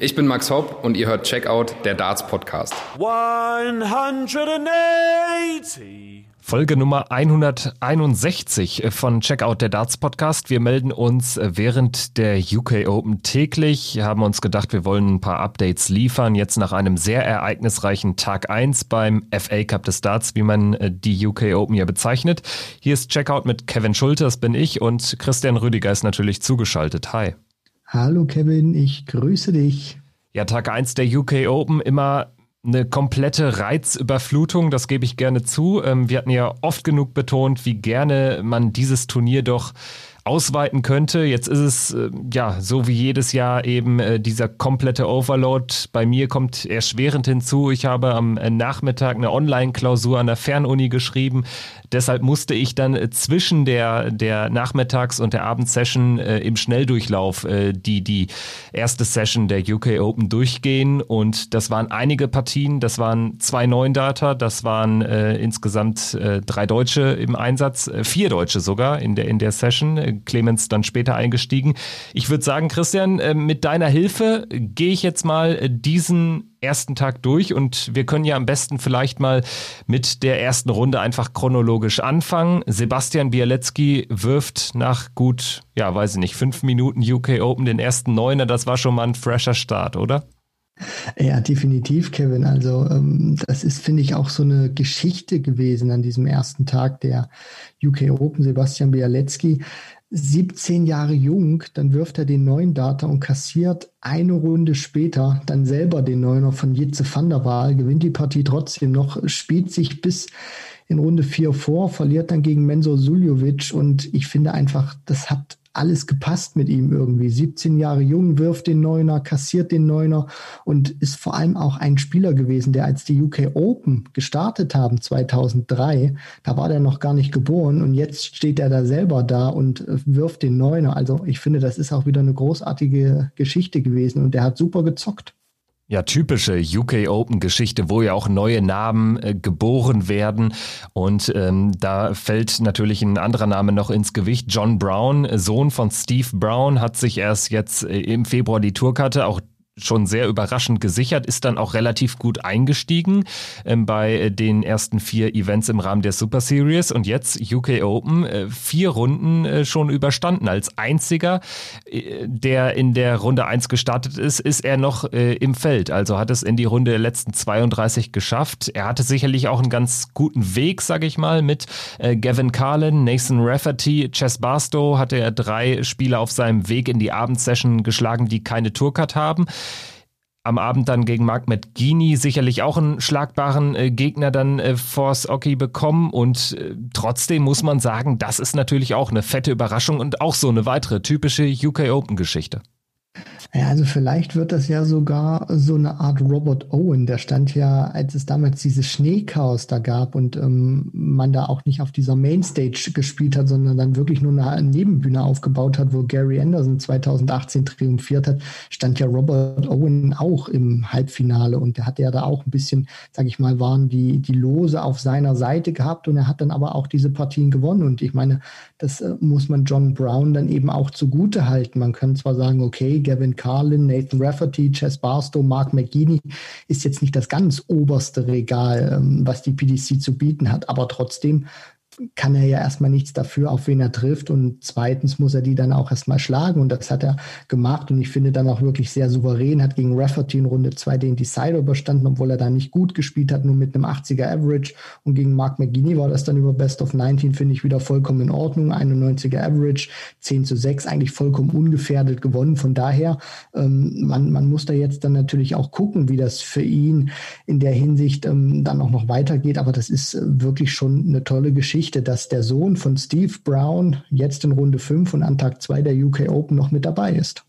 Ich bin Max Hopp und ihr hört Checkout, der Darts Podcast. 180. Folge Nummer 161 von Checkout der Darts Podcast. Wir melden uns während der UK Open täglich, haben uns gedacht, wir wollen ein paar Updates liefern. Jetzt nach einem sehr ereignisreichen Tag 1 beim FA Cup des Darts, wie man äh, die UK Open ja bezeichnet. Hier ist Checkout mit Kevin Schulte, das bin ich und Christian Rüdiger ist natürlich zugeschaltet. Hi. Hallo Kevin, ich grüße dich. Ja, Tag 1 der UK Open immer eine komplette Reizüberflutung, das gebe ich gerne zu. Ähm, wir hatten ja oft genug betont, wie gerne man dieses Turnier doch ausweiten könnte. Jetzt ist es äh, ja so wie jedes Jahr eben äh, dieser komplette Overload. Bei mir kommt erschwerend hinzu. Ich habe am äh, Nachmittag eine Online-Klausur an der Fernuni geschrieben. Deshalb musste ich dann äh, zwischen der, der Nachmittags- und der Abendsession äh, im Schnelldurchlauf äh, die, die erste Session der UK Open durchgehen. Und das waren einige Partien. Das waren zwei neuen Data. Das waren insgesamt drei Deutsche im Einsatz, vier Deutsche sogar in der, in der Session. Clemens dann später eingestiegen. Ich würde sagen, Christian, mit deiner Hilfe gehe ich jetzt mal diesen ersten Tag durch und wir können ja am besten vielleicht mal mit der ersten Runde einfach chronologisch anfangen. Sebastian Bialecki wirft nach gut, ja, weiß ich nicht, fünf Minuten UK Open den ersten Neuner. Das war schon mal ein fresher Start, oder? Ja, definitiv, Kevin. Also ähm, das ist, finde ich, auch so eine Geschichte gewesen an diesem ersten Tag der UK Open. Sebastian Bialecki 17 Jahre jung, dann wirft er den neuen Data und kassiert eine Runde später dann selber den Neuner von Jitze van der Waal, gewinnt die Partie trotzdem noch, spielt sich bis in Runde 4 vor, verliert dann gegen Mensur Suljovic und ich finde einfach, das hat alles gepasst mit ihm irgendwie. 17 Jahre jung, wirft den Neuner, kassiert den Neuner und ist vor allem auch ein Spieler gewesen, der als die UK Open gestartet haben 2003, da war der noch gar nicht geboren und jetzt steht er da selber da und wirft den Neuner. Also ich finde, das ist auch wieder eine großartige Geschichte gewesen und der hat super gezockt. Ja, typische UK Open Geschichte, wo ja auch neue Namen äh, geboren werden. Und ähm, da fällt natürlich ein anderer Name noch ins Gewicht. John Brown, Sohn von Steve Brown, hat sich erst jetzt äh, im Februar die Tourkarte auch schon sehr überraschend gesichert, ist dann auch relativ gut eingestiegen ähm, bei den ersten vier Events im Rahmen der Super Series und jetzt UK Open äh, vier Runden äh, schon überstanden. Als einziger, äh, der in der Runde eins gestartet ist, ist er noch äh, im Feld. Also hat es in die Runde der letzten 32 geschafft. Er hatte sicherlich auch einen ganz guten Weg, sage ich mal, mit äh, Gavin Carlin, Nathan Rafferty, Chess Barstow hatte er drei Spieler auf seinem Weg in die Abendsession geschlagen, die keine Tourcard haben am Abend dann gegen Mark McGeaney sicherlich auch einen schlagbaren äh, Gegner dann äh, Force Oki bekommen und äh, trotzdem muss man sagen, das ist natürlich auch eine fette Überraschung und auch so eine weitere typische UK Open Geschichte. Ja, also vielleicht wird das ja sogar so eine Art Robert Owen. Der stand ja, als es damals dieses Schneechaos da gab und ähm, man da auch nicht auf dieser Mainstage gespielt hat, sondern dann wirklich nur eine Nebenbühne aufgebaut hat, wo Gary Anderson 2018 triumphiert hat, stand ja Robert Owen auch im Halbfinale und der hatte ja da auch ein bisschen, sag ich mal, waren die, die Lose auf seiner Seite gehabt und er hat dann aber auch diese Partien gewonnen und ich meine, das äh, muss man John Brown dann eben auch zugute halten. Man kann zwar sagen, okay, Gavin Carlin, Nathan Rafferty, Chess Barstow, Mark McGeaney ist jetzt nicht das ganz oberste Regal, ähm, was die PDC zu bieten hat, aber trotzdem kann er ja erstmal nichts dafür, auf wen er trifft. Und zweitens muss er die dann auch erstmal schlagen. Und das hat er gemacht. Und ich finde dann auch wirklich sehr souverän, hat gegen Rafferty in Runde 2 den Decider überstanden, obwohl er da nicht gut gespielt hat, nur mit einem 80er Average. Und gegen Mark McGinney war das dann über Best of 19, finde ich, wieder vollkommen in Ordnung. 91er Average, 10 zu 6, eigentlich vollkommen ungefährdet gewonnen. Von daher, ähm, man, man muss da jetzt dann natürlich auch gucken, wie das für ihn in der Hinsicht ähm, dann auch noch weitergeht. Aber das ist äh, wirklich schon eine tolle Geschichte Geschichte, dass der Sohn von Steve Brown jetzt in Runde 5 und an Tag 2 der UK Open noch mit dabei ist.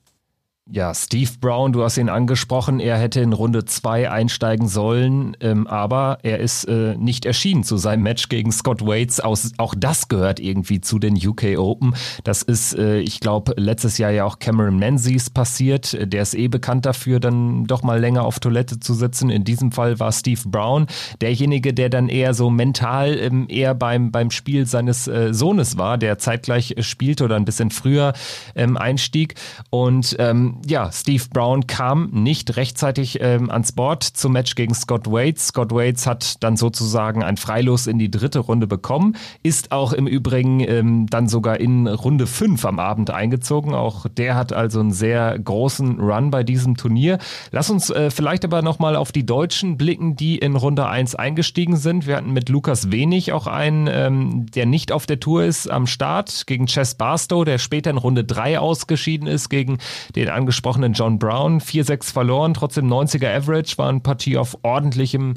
Ja, Steve Brown, du hast ihn angesprochen, er hätte in Runde 2 einsteigen sollen, ähm, aber er ist äh, nicht erschienen zu seinem Match gegen Scott Waits. Aus, auch das gehört irgendwie zu den UK Open. Das ist, äh, ich glaube, letztes Jahr ja auch Cameron Menzies passiert. Der ist eh bekannt dafür, dann doch mal länger auf Toilette zu sitzen. In diesem Fall war Steve Brown derjenige, der dann eher so mental ähm, eher beim, beim Spiel seines äh, Sohnes war, der zeitgleich spielte oder ein bisschen früher ähm, einstieg. Und ähm, ja, Steve Brown kam nicht rechtzeitig ähm, ans Board zum Match gegen Scott Waits. Scott Waits hat dann sozusagen ein Freilos in die dritte Runde bekommen, ist auch im Übrigen ähm, dann sogar in Runde 5 am Abend eingezogen. Auch der hat also einen sehr großen Run bei diesem Turnier. Lass uns äh, vielleicht aber nochmal auf die Deutschen blicken, die in Runde 1 eingestiegen sind. Wir hatten mit Lukas Wenig auch einen, ähm, der nicht auf der Tour ist, am Start gegen Chess Barstow, der später in Runde 3 ausgeschieden ist gegen den angesprochenen John Brown. 4-6 verloren, trotzdem 90er Average, war eine Partie auf ordentlichem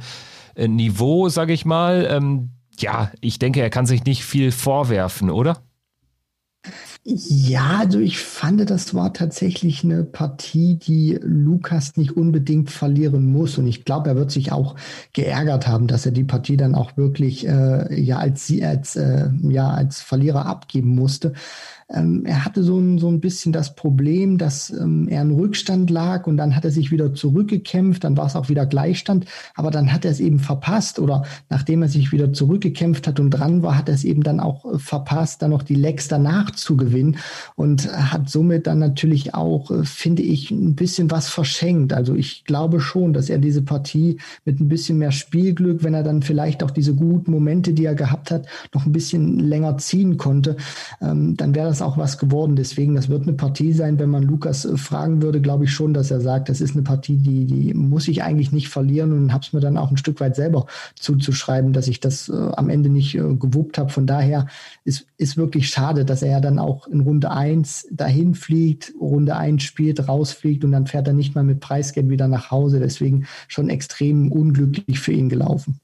äh, Niveau, sage ich mal. Ähm, ja, ich denke, er kann sich nicht viel vorwerfen, oder? Ja, also ich fand, das war tatsächlich eine Partie, die Lukas nicht unbedingt verlieren muss. Und ich glaube, er wird sich auch geärgert haben, dass er die Partie dann auch wirklich äh, ja als als äh, ja als Verlierer abgeben musste. Ähm, er hatte so ein, so ein bisschen das Problem, dass ähm, er in Rückstand lag und dann hat er sich wieder zurückgekämpft, dann war es auch wieder Gleichstand, aber dann hat er es eben verpasst oder nachdem er sich wieder zurückgekämpft hat und dran war, hat er es eben dann auch äh, verpasst, dann noch die Legs danach zu gewinnen und hat somit dann natürlich auch, äh, finde ich, ein bisschen was verschenkt. Also ich glaube schon, dass er diese Partie mit ein bisschen mehr Spielglück, wenn er dann vielleicht auch diese guten Momente, die er gehabt hat, noch ein bisschen länger ziehen konnte, ähm, dann wäre das auch was geworden. Deswegen, das wird eine Partie sein. Wenn man Lukas äh, fragen würde, glaube ich schon, dass er sagt, das ist eine Partie, die, die muss ich eigentlich nicht verlieren und habe es mir dann auch ein Stück weit selber zuzuschreiben, dass ich das äh, am Ende nicht äh, gewuppt habe. Von daher ist, ist wirklich schade, dass er ja dann auch in Runde 1 dahin fliegt, Runde 1 spielt, rausfliegt und dann fährt er nicht mal mit Preisgeld wieder nach Hause. Deswegen schon extrem unglücklich für ihn gelaufen.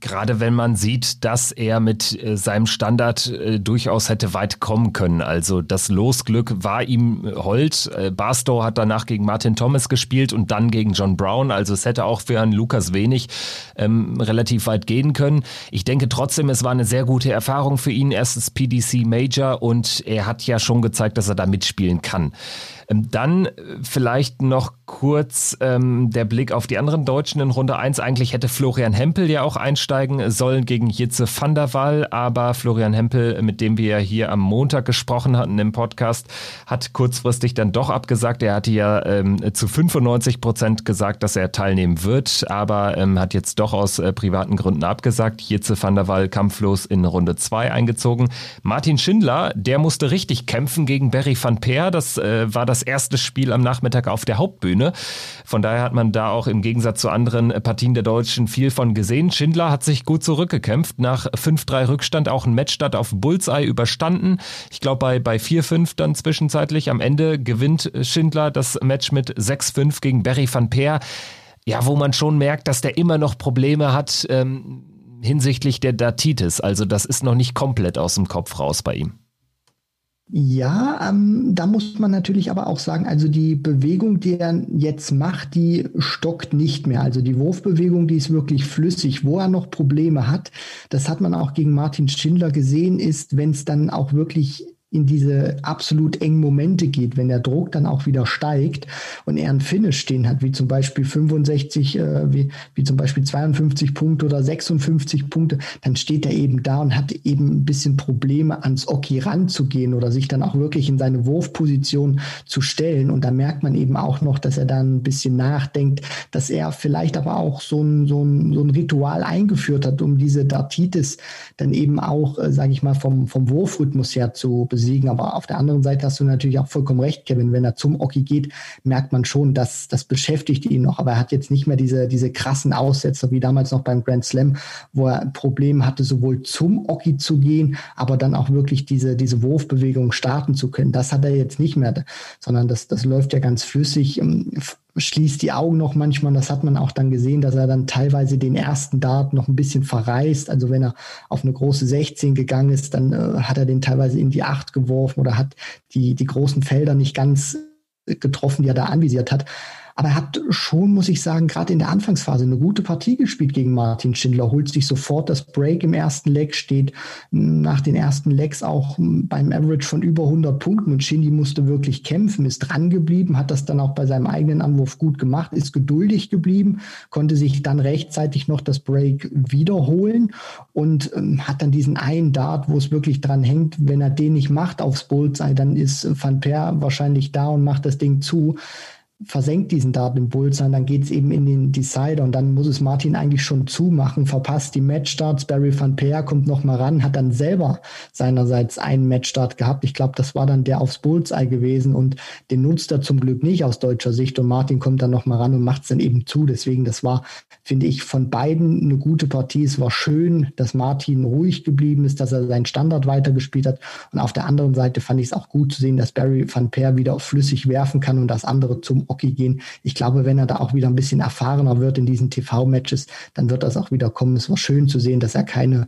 Gerade wenn man sieht, dass er mit äh, seinem Standard äh, durchaus hätte weit kommen können. Also das Losglück war ihm hold. Äh, Barstow hat danach gegen Martin Thomas gespielt und dann gegen John Brown. Also es hätte auch für einen Lukas wenig ähm, relativ weit gehen können. Ich denke trotzdem, es war eine sehr gute Erfahrung für ihn. Erstes PDC Major und er hat ja schon gezeigt, dass er da mitspielen kann. Ähm, dann äh, vielleicht noch kurz ähm, der Blick auf die anderen Deutschen in Runde 1. Eigentlich hätte Florian Hempel ja auch einsteigen sollen gegen Jitze van der Waal, aber Florian Hempel, mit dem wir ja hier am Montag gesprochen hatten im Podcast, hat kurzfristig dann doch abgesagt. Er hatte ja ähm, zu 95 Prozent gesagt, dass er teilnehmen wird, aber ähm, hat jetzt doch aus äh, privaten Gründen abgesagt. Jitze van der Waal kampflos in Runde 2 eingezogen. Martin Schindler, der musste richtig kämpfen gegen Barry van Peer. Das äh, war das erste Spiel am Nachmittag auf der Hauptbühne. Von daher hat man da auch im Gegensatz zu anderen Partien der Deutschen viel von gesehen. Schindler hat sich gut zurückgekämpft. Nach 5-3 Rückstand auch ein Matchstart auf Bullseye überstanden. Ich glaube bei, bei 4-5 dann zwischenzeitlich. Am Ende gewinnt Schindler das Match mit 6-5 gegen Barry van Peer. Ja, wo man schon merkt, dass der immer noch Probleme hat ähm, hinsichtlich der Datitis. Also das ist noch nicht komplett aus dem Kopf raus bei ihm. Ja, ähm, da muss man natürlich aber auch sagen, also die Bewegung, die er jetzt macht, die stockt nicht mehr. Also die Wurfbewegung, die ist wirklich flüssig. Wo er noch Probleme hat, das hat man auch gegen Martin Schindler gesehen, ist, wenn es dann auch wirklich in diese absolut engen Momente geht, wenn der Druck dann auch wieder steigt und er ein Finish stehen hat, wie zum Beispiel 65, äh, wie, wie zum Beispiel 52 Punkte oder 56 Punkte, dann steht er eben da und hat eben ein bisschen Probleme, ans Oki ranzugehen oder sich dann auch wirklich in seine Wurfposition zu stellen. Und da merkt man eben auch noch, dass er dann ein bisschen nachdenkt, dass er vielleicht aber auch so ein, so ein, so ein Ritual eingeführt hat, um diese Dartitis dann eben auch, äh, sage ich mal, vom, vom Wurfrhythmus her zu besiegen besiegen. Aber auf der anderen Seite hast du natürlich auch vollkommen recht, Kevin. Wenn er zum Oki geht, merkt man schon, dass das beschäftigt ihn noch. Aber er hat jetzt nicht mehr diese, diese krassen Aussetzer wie damals noch beim Grand Slam, wo er ein Problem hatte, sowohl zum Oki zu gehen, aber dann auch wirklich diese, diese Wurfbewegung starten zu können. Das hat er jetzt nicht mehr, sondern das, das läuft ja ganz flüssig schließt die Augen noch manchmal. Das hat man auch dann gesehen, dass er dann teilweise den ersten Dart noch ein bisschen verreißt. Also wenn er auf eine große 16 gegangen ist, dann äh, hat er den teilweise in die 8 geworfen oder hat die, die großen Felder nicht ganz getroffen, die er da anvisiert hat. Aber er hat schon, muss ich sagen, gerade in der Anfangsphase eine gute Partie gespielt gegen Martin Schindler, holt sich sofort das Break im ersten Leg, steht nach den ersten Legs auch beim Average von über 100 Punkten und Shindy musste wirklich kämpfen, ist dran geblieben, hat das dann auch bei seinem eigenen Anwurf gut gemacht, ist geduldig geblieben, konnte sich dann rechtzeitig noch das Break wiederholen und ähm, hat dann diesen einen Dart, wo es wirklich dran hängt, wenn er den nicht macht aufs Bullseye, dann ist Van Per wahrscheinlich da und macht das Ding zu versenkt diesen Dart im Bullseye, dann geht es eben in den Decider und dann muss es Martin eigentlich schon zumachen, verpasst die Matchstarts, Barry van Peer kommt noch mal ran, hat dann selber seinerseits einen Matchstart gehabt. Ich glaube, das war dann der aufs Bullseye gewesen und den nutzt er zum Glück nicht aus deutscher Sicht und Martin kommt dann noch mal ran und macht es dann eben zu. Deswegen, das war, finde ich, von beiden eine gute Partie. Es war schön, dass Martin ruhig geblieben ist, dass er seinen Standard weitergespielt hat und auf der anderen Seite fand ich es auch gut zu sehen, dass Barry van Peer wieder flüssig werfen kann und das andere zum Hockey gehen. Ich glaube, wenn er da auch wieder ein bisschen erfahrener wird in diesen TV-Matches, dann wird das auch wieder kommen. Es war schön zu sehen, dass er keine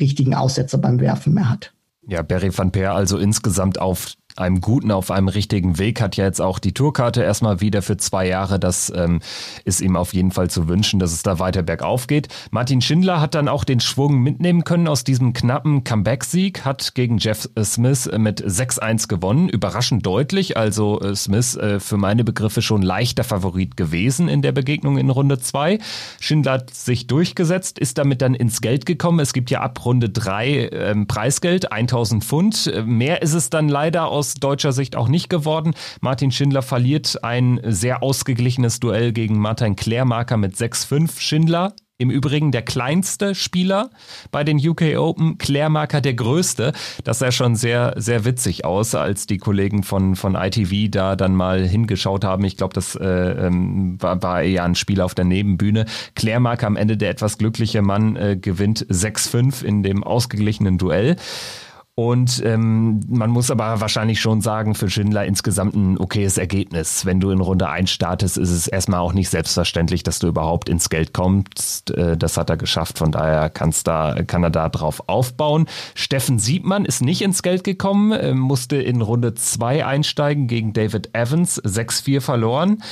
richtigen Aussetzer beim Werfen mehr hat. Ja, Barry van Peer also insgesamt auf einem guten, auf einem richtigen Weg, hat ja jetzt auch die Tourkarte erstmal wieder für zwei Jahre. Das ähm, ist ihm auf jeden Fall zu wünschen, dass es da weiter bergauf geht. Martin Schindler hat dann auch den Schwung mitnehmen können aus diesem knappen Comeback-Sieg, hat gegen Jeff Smith mit 6-1 gewonnen. Überraschend deutlich, also äh, Smith äh, für meine Begriffe schon leichter Favorit gewesen in der Begegnung in Runde 2. Schindler hat sich durchgesetzt, ist damit dann ins Geld gekommen. Es gibt ja ab Runde 3 ähm, Preisgeld, 1000 Pfund. Äh, mehr ist es dann leider aus aus deutscher Sicht auch nicht geworden. Martin Schindler verliert ein sehr ausgeglichenes Duell gegen Martin Klärmarker mit 6-5. Schindler im Übrigen der kleinste Spieler bei den UK Open, Klärmarker der größte. Das sah schon sehr, sehr witzig aus, als die Kollegen von, von ITV da dann mal hingeschaut haben. Ich glaube, das äh, ähm, war, war eher ein Spiel auf der Nebenbühne. Klärmarker am Ende der etwas glückliche Mann äh, gewinnt 6-5 in dem ausgeglichenen Duell. Und ähm, man muss aber wahrscheinlich schon sagen, für Schindler insgesamt ein okayes Ergebnis. Wenn du in Runde 1 startest, ist es erstmal auch nicht selbstverständlich, dass du überhaupt ins Geld kommst. Äh, das hat er geschafft, von daher kann's da, kann er da drauf aufbauen. Steffen Siebmann ist nicht ins Geld gekommen, äh, musste in Runde 2 einsteigen gegen David Evans, 6-4 verloren.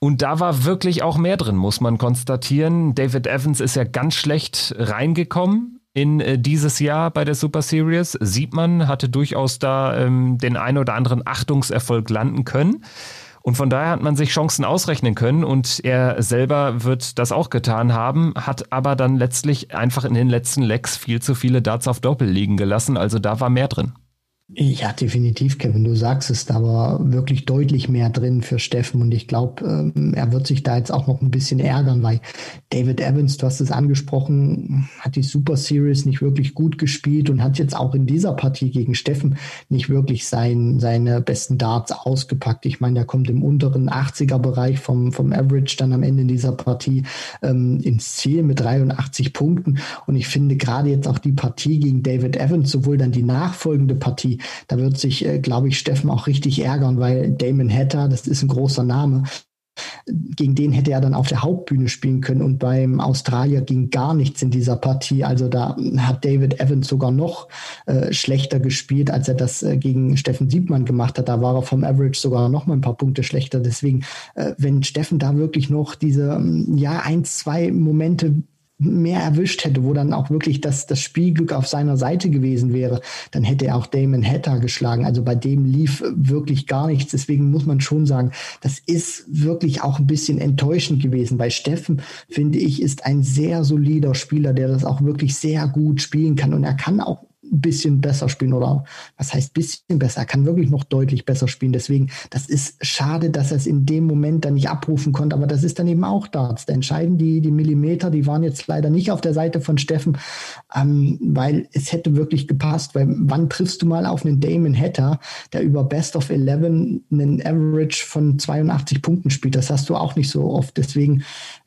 Und da war wirklich auch mehr drin, muss man konstatieren. David Evans ist ja ganz schlecht reingekommen in äh, dieses Jahr bei der Super Series. Sieht man, hatte durchaus da ähm, den ein oder anderen Achtungserfolg landen können. Und von daher hat man sich Chancen ausrechnen können und er selber wird das auch getan haben, hat aber dann letztlich einfach in den letzten Lecks viel zu viele Darts auf Doppel liegen gelassen. Also da war mehr drin. Ja, definitiv, Kevin. Du sagst es, da war wirklich deutlich mehr drin für Steffen und ich glaube, ähm, er wird sich da jetzt auch noch ein bisschen ärgern, weil David Evans, du hast es angesprochen, hat die Super Series nicht wirklich gut gespielt und hat jetzt auch in dieser Partie gegen Steffen nicht wirklich sein, seine besten Darts ausgepackt. Ich meine, der kommt im unteren 80er-Bereich vom, vom Average dann am Ende dieser Partie ähm, ins Ziel mit 83 Punkten und ich finde gerade jetzt auch die Partie gegen David Evans, sowohl dann die nachfolgende Partie, da wird sich, äh, glaube ich, Steffen auch richtig ärgern, weil Damon Hatter, das ist ein großer Name, gegen den hätte er dann auf der Hauptbühne spielen können und beim Australier ging gar nichts in dieser Partie. Also da hat David Evans sogar noch äh, schlechter gespielt, als er das äh, gegen Steffen Siebmann gemacht hat. Da war er vom Average sogar noch mal ein paar Punkte schlechter. Deswegen, äh, wenn Steffen da wirklich noch diese, ja, ein, zwei Momente mehr erwischt hätte, wo dann auch wirklich das, das Spielglück auf seiner Seite gewesen wäre, dann hätte er auch Damon Hatter geschlagen. Also bei dem lief wirklich gar nichts. Deswegen muss man schon sagen, das ist wirklich auch ein bisschen enttäuschend gewesen. Bei Steffen, finde ich, ist ein sehr solider Spieler, der das auch wirklich sehr gut spielen kann. Und er kann auch ein bisschen besser spielen oder was heißt bisschen besser? Er kann wirklich noch deutlich besser spielen. Deswegen, das ist schade, dass er es in dem Moment dann nicht abrufen konnte, aber das ist dann eben auch Darts. Da entscheiden die, die Millimeter, die waren jetzt leider nicht auf der Seite von Steffen, ähm, weil es hätte wirklich gepasst, weil wann triffst du mal auf einen Damon Hatter, der über Best of 11 einen Average von 82 Punkten spielt? Das hast du auch nicht so oft. Deswegen,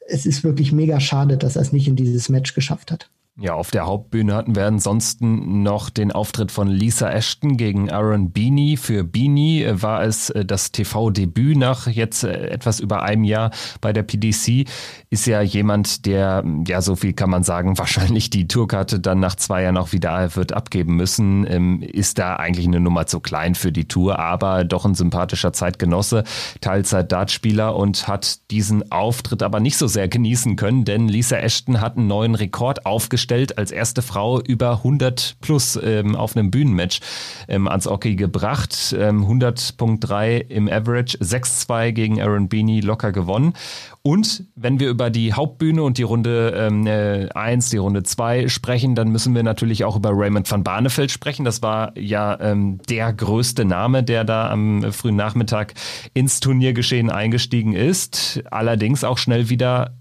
es ist wirklich mega schade, dass er es nicht in dieses Match geschafft hat. Ja, auf der Hauptbühne hatten wir ansonsten noch den Auftritt von Lisa Ashton gegen Aaron Beanie. Für Beanie war es äh, das TV-Debüt nach jetzt äh, etwas über einem Jahr bei der PDC. Ist ja jemand, der, ja, so viel kann man sagen, wahrscheinlich die Tourkarte dann nach zwei Jahren auch wieder wird abgeben müssen. Ähm, ist da eigentlich eine Nummer zu klein für die Tour, aber doch ein sympathischer Zeitgenosse, Teilzeit-Dartspieler und hat diesen Auftritt aber nicht so sehr genießen können, denn Lisa Ashton hat einen neuen Rekord aufgestellt gestellt, als erste Frau über 100 plus ähm, auf einem Bühnenmatch ähm, ans Hockey gebracht. Ähm, 100.3 im Average, 6-2 gegen Aaron Beanie locker gewonnen. Und wenn wir über die Hauptbühne und die Runde ähm, äh, 1, die Runde 2 sprechen, dann müssen wir natürlich auch über Raymond van Barneveld sprechen. Das war ja ähm, der größte Name, der da am frühen Nachmittag ins Turniergeschehen eingestiegen ist. Allerdings auch schnell wieder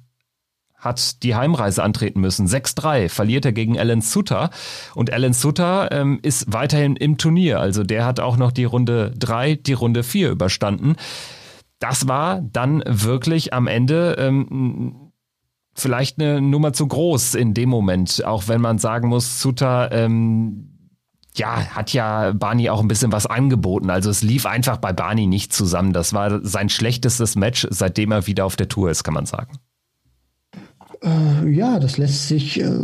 hat die Heimreise antreten müssen. 6-3 verliert er gegen Alan Sutter. Und Alan Sutter ähm, ist weiterhin im Turnier. Also der hat auch noch die Runde 3, die Runde 4 überstanden. Das war dann wirklich am Ende ähm, vielleicht eine Nummer zu groß in dem Moment. Auch wenn man sagen muss, Sutter ähm, ja, hat ja Barney auch ein bisschen was angeboten. Also es lief einfach bei Barney nicht zusammen. Das war sein schlechtestes Match, seitdem er wieder auf der Tour ist, kann man sagen. Äh, ja, das lässt sich äh,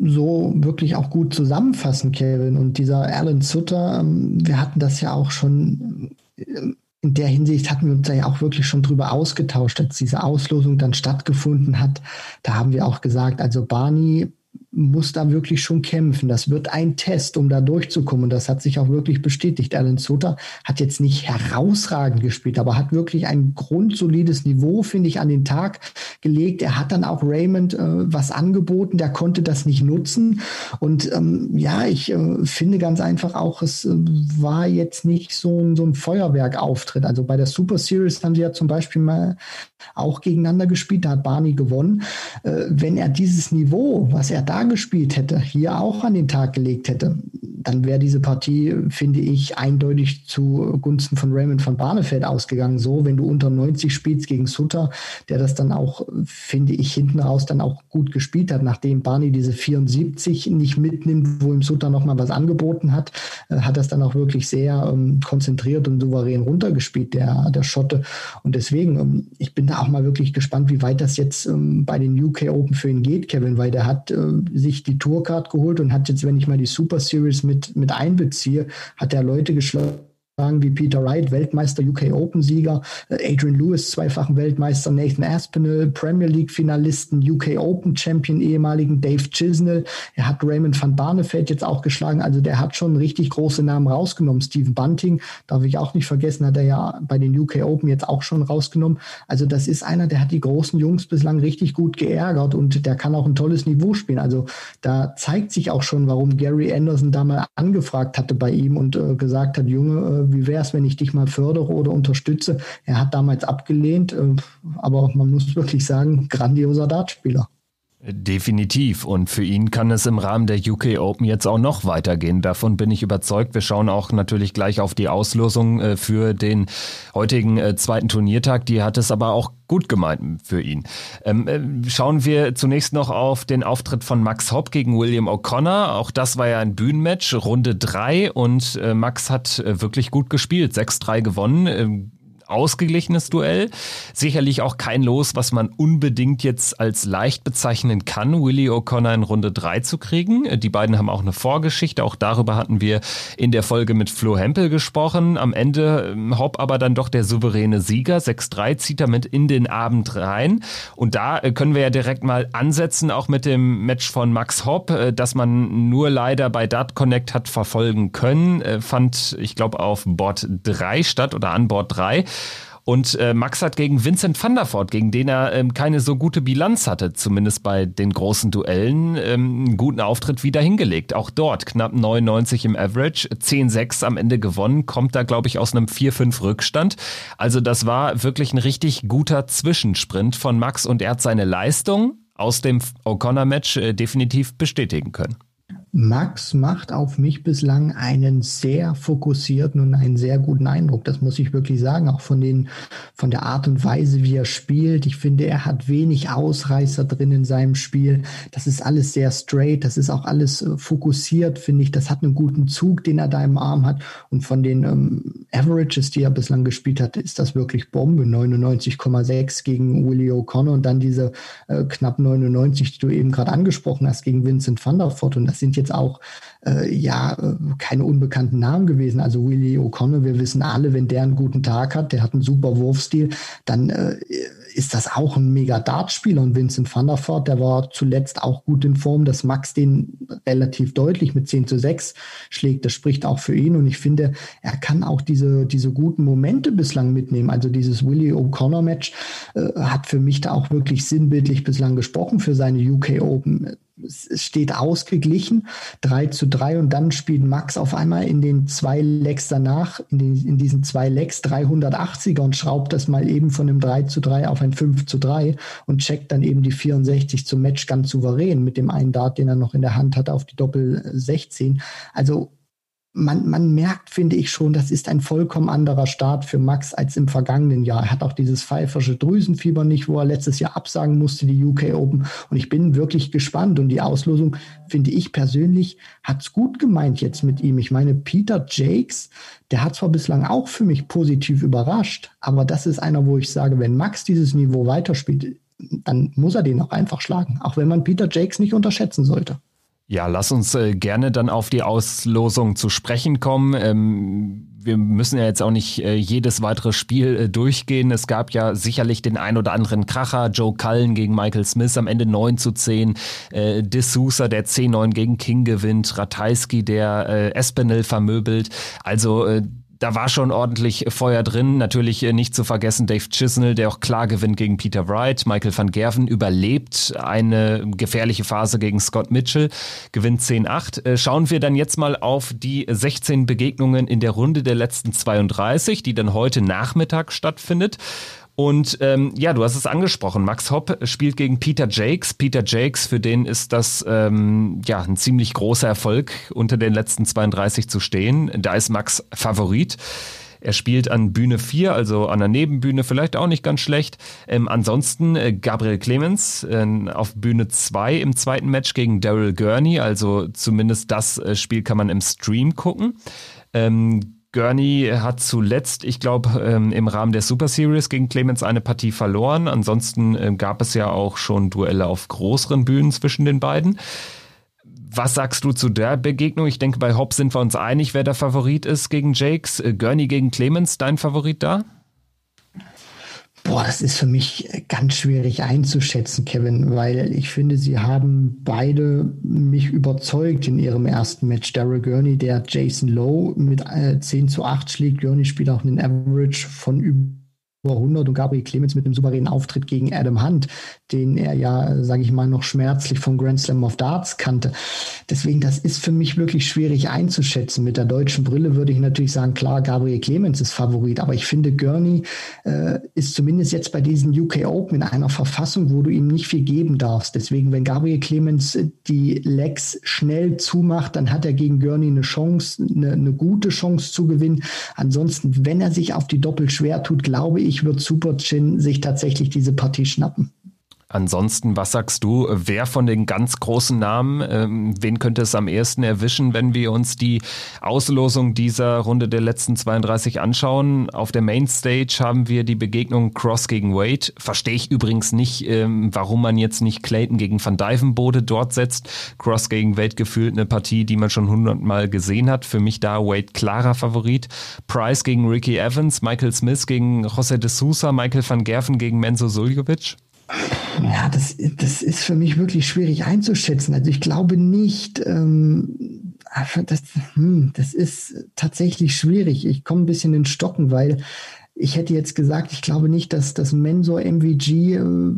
so wirklich auch gut zusammenfassen, Kevin. Und dieser Alan Sutter, ähm, wir hatten das ja auch schon, äh, in der Hinsicht hatten wir uns da ja auch wirklich schon drüber ausgetauscht, als diese Auslosung dann stattgefunden hat. Da haben wir auch gesagt, also Barney muss da wirklich schon kämpfen. Das wird ein Test, um da durchzukommen. Und das hat sich auch wirklich bestätigt. Alan Sutter hat jetzt nicht herausragend gespielt, aber hat wirklich ein grundsolides Niveau, finde ich, an den Tag gelegt. Er hat dann auch Raymond äh, was angeboten, der konnte das nicht nutzen. Und ähm, ja, ich äh, finde ganz einfach auch, es äh, war jetzt nicht so ein, so ein Feuerwerkauftritt. Also bei der Super Series haben sie ja zum Beispiel mal auch gegeneinander gespielt, da hat Barney gewonnen. Äh, wenn er dieses Niveau, was er da gespielt hätte, hier auch an den Tag gelegt hätte, dann wäre diese Partie, finde ich, eindeutig zugunsten von Raymond van Barneveld ausgegangen. So, wenn du unter 90 spielst gegen Sutter, der das dann auch, finde ich, hinten raus dann auch gut gespielt hat, nachdem Barney diese 74 nicht mitnimmt, wo ihm Sutter nochmal was angeboten hat, äh, hat das dann auch wirklich sehr ähm, konzentriert und souverän runtergespielt, der, der Schotte. Und deswegen, ähm, ich bin da auch mal wirklich gespannt, wie weit das jetzt ähm, bei den UK Open für ihn geht, Kevin, weil der hat äh, sich die Tourcard geholt und hat jetzt, wenn ich mal die Super Series mit, mit einbeziehe, hat er Leute geschlagen wie Peter Wright, Weltmeister, UK Open-Sieger, äh, Adrian Lewis, zweifachen Weltmeister, Nathan Aspinall, Premier League-Finalisten, UK Open-Champion, ehemaligen Dave Chisnell. Er hat Raymond van Barneveld jetzt auch geschlagen. Also der hat schon richtig große Namen rausgenommen. Stephen Bunting, darf ich auch nicht vergessen, hat er ja bei den UK Open jetzt auch schon rausgenommen. Also das ist einer, der hat die großen Jungs bislang richtig gut geärgert und der kann auch ein tolles Niveau spielen. Also da zeigt sich auch schon, warum Gary Anderson da mal angefragt hatte bei ihm und äh, gesagt hat, Junge, äh, wie wäre es, wenn ich dich mal fördere oder unterstütze? Er hat damals abgelehnt, äh, aber man muss wirklich sagen, grandioser Dartspieler. Definitiv. Und für ihn kann es im Rahmen der UK Open jetzt auch noch weitergehen. Davon bin ich überzeugt. Wir schauen auch natürlich gleich auf die Auslosung äh, für den heutigen äh, zweiten Turniertag. Die hat es aber auch gut gemeint für ihn. Ähm, äh, schauen wir zunächst noch auf den Auftritt von Max Hopp gegen William O'Connor. Auch das war ja ein Bühnenmatch, Runde drei und Max hat wirklich gut gespielt, 6-3 gewonnen ähm, ausgeglichenes Duell. Sicherlich auch kein Los, was man unbedingt jetzt als leicht bezeichnen kann, Willie O'Connor in Runde 3 zu kriegen. Die beiden haben auch eine Vorgeschichte. Auch darüber hatten wir in der Folge mit Flo Hempel gesprochen. Am Ende ähm, Hopp aber dann doch der souveräne Sieger. 6-3 zieht er mit in den Abend rein. Und da äh, können wir ja direkt mal ansetzen, auch mit dem Match von Max Hopp, äh, das man nur leider bei Dart Connect hat verfolgen können. Äh, fand, ich glaube, auf Bord 3 statt oder an Bord 3. Und äh, Max hat gegen Vincent van der Voort, gegen den er ähm, keine so gute Bilanz hatte, zumindest bei den großen Duellen, ähm, einen guten Auftritt wieder hingelegt. Auch dort knapp 99 im Average, 10-6 am Ende gewonnen, kommt da, glaube ich, aus einem 4-5 Rückstand. Also das war wirklich ein richtig guter Zwischensprint von Max und er hat seine Leistung aus dem O'Connor-Match äh, definitiv bestätigen können. Max macht auf mich bislang einen sehr fokussierten und einen sehr guten Eindruck. Das muss ich wirklich sagen, auch von den, von der Art und Weise, wie er spielt. Ich finde, er hat wenig Ausreißer drin in seinem Spiel. Das ist alles sehr straight. Das ist auch alles äh, fokussiert, finde ich. Das hat einen guten Zug, den er da im Arm hat. Und von den ähm, Averages, die er bislang gespielt hat, ist das wirklich Bombe. 99,6 gegen Willie O'Connor und dann diese äh, knapp 99, die du eben gerade angesprochen hast, gegen Vincent van der Voort. Und das sind jetzt jetzt auch äh, ja äh, keine unbekannten Namen gewesen. Also Willie O'Connor, wir wissen alle, wenn der einen guten Tag hat, der hat einen super Wurfstil, dann äh, ist das auch ein mega Dartspieler. Und Vincent van der Voort, der war zuletzt auch gut in Form, dass Max den relativ deutlich mit 10 zu 6 schlägt. Das spricht auch für ihn. Und ich finde, er kann auch diese, diese guten Momente bislang mitnehmen. Also dieses Willie O'Connor Match äh, hat für mich da auch wirklich sinnbildlich bislang gesprochen für seine UK Open es steht ausgeglichen, 3 zu 3 und dann spielt Max auf einmal in den zwei Lecks danach, in, den, in diesen zwei Lecks 380er und schraubt das mal eben von einem 3 zu 3 auf ein 5 zu 3 und checkt dann eben die 64 zum Match ganz souverän mit dem einen Dart, den er noch in der Hand hat auf die Doppel 16. Also man, man merkt, finde ich schon, das ist ein vollkommen anderer Start für Max als im vergangenen Jahr. Er hat auch dieses pfeifersche Drüsenfieber nicht, wo er letztes Jahr absagen musste, die UK Open. Und ich bin wirklich gespannt. Und die Auslosung, finde ich persönlich, hat's gut gemeint jetzt mit ihm. Ich meine, Peter Jakes, der hat zwar bislang auch für mich positiv überrascht, aber das ist einer, wo ich sage, wenn Max dieses Niveau weiterspielt, dann muss er den auch einfach schlagen. Auch wenn man Peter Jakes nicht unterschätzen sollte. Ja, lass uns äh, gerne dann auf die Auslosung zu sprechen kommen. Ähm, wir müssen ja jetzt auch nicht äh, jedes weitere Spiel äh, durchgehen. Es gab ja sicherlich den ein oder anderen Kracher. Joe Cullen gegen Michael Smith am Ende 9 zu 10. Äh, D'Souza, der 10-9 gegen King gewinnt. Ratajski, der äh, Espinel vermöbelt. Also äh, da war schon ordentlich Feuer drin. Natürlich äh, nicht zu vergessen Dave Chisnell, der auch klar gewinnt gegen Peter Wright. Michael van Gerven überlebt eine gefährliche Phase gegen Scott Mitchell, gewinnt 10-8. Äh, schauen wir dann jetzt mal auf die 16 Begegnungen in der Runde der letzten 32, die dann heute Nachmittag stattfindet. Und ähm, ja, du hast es angesprochen. Max Hopp spielt gegen Peter Jakes. Peter Jakes, für den ist das ähm, ja ein ziemlich großer Erfolg, unter den letzten 32 zu stehen. Da ist Max Favorit. Er spielt an Bühne 4, also an der Nebenbühne, vielleicht auch nicht ganz schlecht. Ähm, ansonsten äh, Gabriel Clemens äh, auf Bühne 2 im zweiten Match gegen Daryl Gurney, also zumindest das äh, Spiel kann man im Stream gucken. Ähm, Gurney hat zuletzt, ich glaube, ähm, im Rahmen der Super Series gegen Clemens eine Partie verloren. Ansonsten ähm, gab es ja auch schon Duelle auf größeren Bühnen zwischen den beiden. Was sagst du zu der Begegnung? Ich denke, bei Hobbs sind wir uns einig, wer der Favorit ist gegen Jakes. Äh, Gurney gegen Clemens, dein Favorit da? Boah, das ist für mich ganz schwierig einzuschätzen, Kevin, weil ich finde, sie haben beide mich überzeugt in ihrem ersten Match. Daryl Gurney, der Jason Lowe mit äh, 10 zu 8 schlägt. Gurney spielt auch einen Average von über 100 und Gabriel Clemens mit einem souveränen Auftritt gegen Adam Hunt, den er ja, sage ich mal, noch schmerzlich vom Grand Slam of Darts kannte. Deswegen, das ist für mich wirklich schwierig einzuschätzen. Mit der deutschen Brille würde ich natürlich sagen, klar, Gabriel Clemens ist Favorit, aber ich finde, Gurney äh, ist zumindest jetzt bei diesen UK Open in einer Verfassung, wo du ihm nicht viel geben darfst. Deswegen, wenn Gabriel Clemens die Legs schnell zumacht, dann hat er gegen Gurney eine Chance, eine, eine gute Chance zu gewinnen. Ansonsten, wenn er sich auf die Doppel schwer tut, glaube ich, wird Super Chin sich tatsächlich diese Partie schnappen. Ansonsten, was sagst du, wer von den ganz großen Namen, ähm, wen könnte es am ehesten erwischen, wenn wir uns die Auslosung dieser Runde der letzten 32 anschauen? Auf der Mainstage haben wir die Begegnung Cross gegen Wade. Verstehe ich übrigens nicht, ähm, warum man jetzt nicht Clayton gegen Van Dyvenbode dort setzt. Cross gegen Wade gefühlt eine Partie, die man schon hundertmal gesehen hat. Für mich da Wade klarer Favorit. Price gegen Ricky Evans, Michael Smith gegen José de Sousa, Michael van Gerven gegen Menzo Suljovic. Ja, das, das ist für mich wirklich schwierig einzuschätzen. Also ich glaube nicht, ähm, das, hm, das ist tatsächlich schwierig. Ich komme ein bisschen in Stocken, weil ich hätte jetzt gesagt, ich glaube nicht, dass das Mensor MVG äh,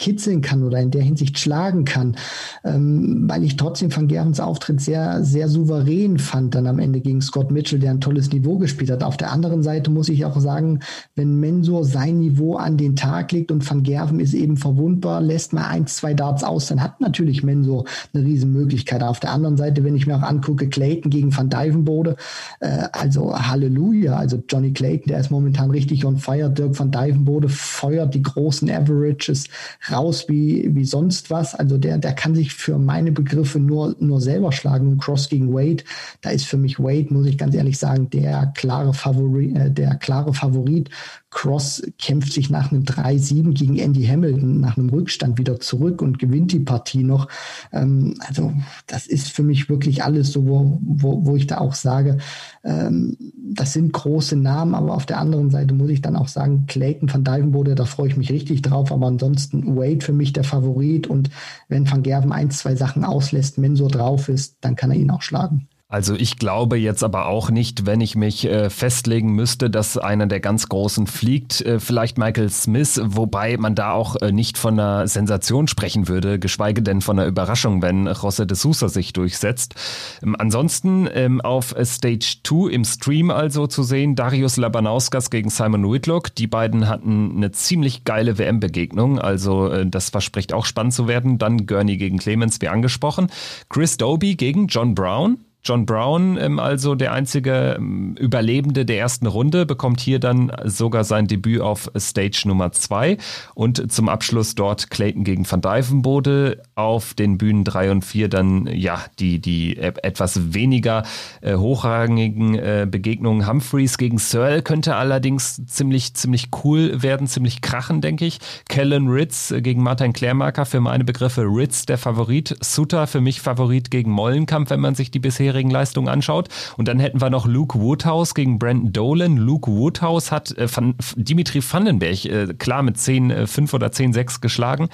kitzeln kann oder in der Hinsicht schlagen kann, ähm, weil ich trotzdem Van Gerens Auftritt sehr, sehr souverän fand dann am Ende gegen Scott Mitchell, der ein tolles Niveau gespielt hat. Auf der anderen Seite muss ich auch sagen, wenn Mensur sein Niveau an den Tag legt und Van Gerven ist eben verwundbar, lässt mal ein, zwei Darts aus, dann hat natürlich Mensur eine Riesenmöglichkeit. Auf der anderen Seite, wenn ich mir auch angucke, Clayton gegen Van Dijvenbode, äh, also Halleluja, also Johnny Clayton, der ist momentan richtig on fire, Dirk Van Dijvenbode feuert die großen Averages raus wie, wie sonst was, also der, der kann sich für meine Begriffe nur, nur selber schlagen. Cross gegen Wade, da ist für mich Wade, muss ich ganz ehrlich sagen, der klare Favorit, äh, der klare Favorit. Cross kämpft sich nach einem 3-7 gegen Andy Hamilton, nach einem Rückstand wieder zurück und gewinnt die Partie noch. Ähm, also das ist für mich wirklich alles so, wo, wo, wo ich da auch sage, ähm, das sind große Namen, aber auf der anderen Seite muss ich dann auch sagen, Clayton van Dijvenbode, da freue ich mich richtig drauf, aber ansonsten Wade für mich der Favorit und wenn Van Gerven ein, zwei Sachen auslässt, Mensur drauf ist, dann kann er ihn auch schlagen. Also ich glaube jetzt aber auch nicht, wenn ich mich äh, festlegen müsste, dass einer der ganz Großen fliegt, äh, vielleicht Michael Smith, wobei man da auch äh, nicht von einer Sensation sprechen würde, geschweige denn von einer Überraschung, wenn José de Sousa sich durchsetzt. Ähm, ansonsten ähm, auf Stage 2 im Stream also zu sehen, Darius Labanauskas gegen Simon Whitlock. Die beiden hatten eine ziemlich geile WM-Begegnung, also äh, das verspricht auch spannend zu werden. Dann Gurney gegen Clemens, wie angesprochen. Chris Doby gegen John Brown. John Brown, ähm, also der einzige ähm, Überlebende der ersten Runde, bekommt hier dann sogar sein Debüt auf Stage Nummer zwei und zum Abschluss dort Clayton gegen Van Dijvenbode auf den Bühnen drei und vier dann ja die die etwas weniger äh, hochrangigen äh, Begegnungen Humphreys gegen Searle könnte allerdings ziemlich ziemlich cool werden, ziemlich krachen, denke ich. Kellen Ritz äh, gegen Martin Klärmarker für meine Begriffe Ritz der Favorit, Suter für mich Favorit gegen Mollenkampf, wenn man sich die bisher bisherigen Leistungen anschaut. Und dann hätten wir noch Luke Woodhouse gegen Brandon Dolan. Luke Woodhouse hat äh, Van, Dimitri Vandenberg äh, klar mit 10, äh, 5 oder 10, 6 geschlagen.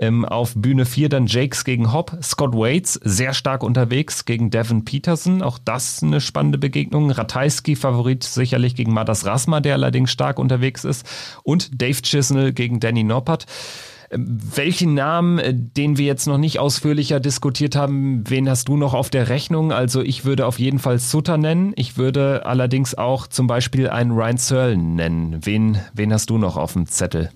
Ähm, auf Bühne 4 dann Jakes gegen Hopp. Scott Waits sehr stark unterwegs gegen Devin Peterson. Auch das eine spannende Begegnung. Ratajski Favorit sicherlich gegen Madas Rasma, der allerdings stark unterwegs ist. Und Dave Chisnell gegen Danny Noppert. Welchen Namen, äh, den wir jetzt noch nicht ausführlicher diskutiert haben, wen hast du noch auf der Rechnung? Also ich würde auf jeden Fall Sutter nennen. Ich würde allerdings auch zum Beispiel einen Ryan Searle nennen. Wen, wen hast du noch auf dem Zettel?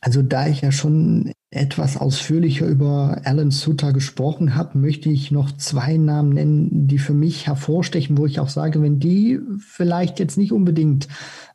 Also da ich ja schon etwas ausführlicher über Alan Sutter gesprochen habe, möchte ich noch zwei Namen nennen, die für mich hervorstechen, wo ich auch sage, wenn die vielleicht jetzt nicht unbedingt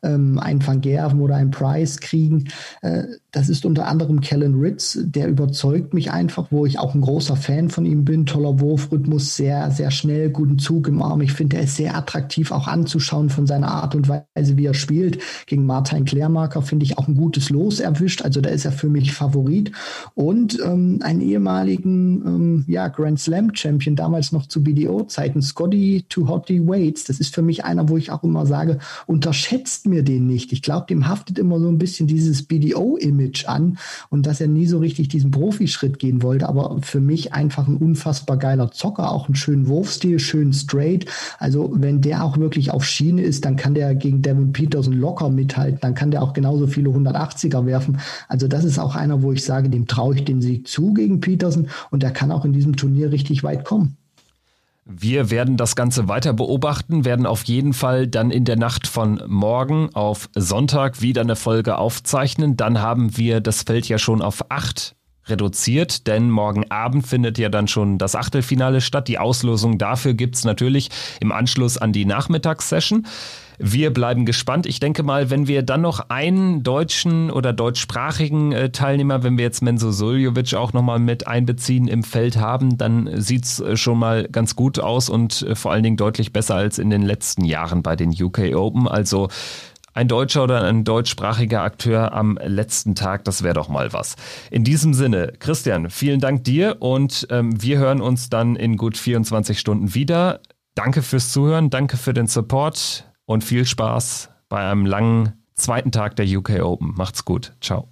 ähm, einen Van Gerven oder einen Price kriegen, äh, das ist unter anderem Kellen Ritz, der überzeugt mich einfach, wo ich auch ein großer Fan von ihm bin. Toller Wurfrhythmus, sehr, sehr schnell, guten Zug im Arm. Ich finde, er ist sehr attraktiv auch anzuschauen von seiner Art und Weise, wie er spielt. Gegen Martin Klärmarker finde ich auch ein gutes Los erwischt. Also da ist er für mich Favorit. Und ähm, einen ehemaligen ähm, ja, Grand Slam Champion, damals noch zu BDO-Zeiten, Scotty to Hotty Waits. Das ist für mich einer, wo ich auch immer sage, unterschätzt mir den nicht. Ich glaube, dem haftet immer so ein bisschen dieses BDO-Image Image an und dass er nie so richtig diesen Profischritt gehen wollte. Aber für mich einfach ein unfassbar geiler Zocker, auch einen schönen Wurfstil, schön straight. Also wenn der auch wirklich auf Schiene ist, dann kann der gegen Devin Peterson locker mithalten. Dann kann der auch genauso viele 180er werfen. Also das ist auch einer, wo ich sage, dem traue ich den Sieg zu gegen Peterson und der kann auch in diesem Turnier richtig weit kommen. Wir werden das Ganze weiter beobachten, werden auf jeden Fall dann in der Nacht von morgen auf Sonntag wieder eine Folge aufzeichnen. Dann haben wir das Feld ja schon auf acht reduziert, denn morgen Abend findet ja dann schon das Achtelfinale statt. Die Auslosung dafür gibt's natürlich im Anschluss an die Nachmittagssession. Wir bleiben gespannt. Ich denke mal, wenn wir dann noch einen deutschen oder deutschsprachigen äh, Teilnehmer, wenn wir jetzt Menzo Suljovic auch nochmal mit einbeziehen im Feld haben, dann sieht's äh, schon mal ganz gut aus und äh, vor allen Dingen deutlich besser als in den letzten Jahren bei den UK Open. Also ein deutscher oder ein deutschsprachiger Akteur am letzten Tag, das wäre doch mal was. In diesem Sinne, Christian, vielen Dank dir und ähm, wir hören uns dann in gut 24 Stunden wieder. Danke fürs Zuhören, danke für den Support und viel Spaß bei einem langen zweiten Tag der UK Open. Macht's gut. Ciao.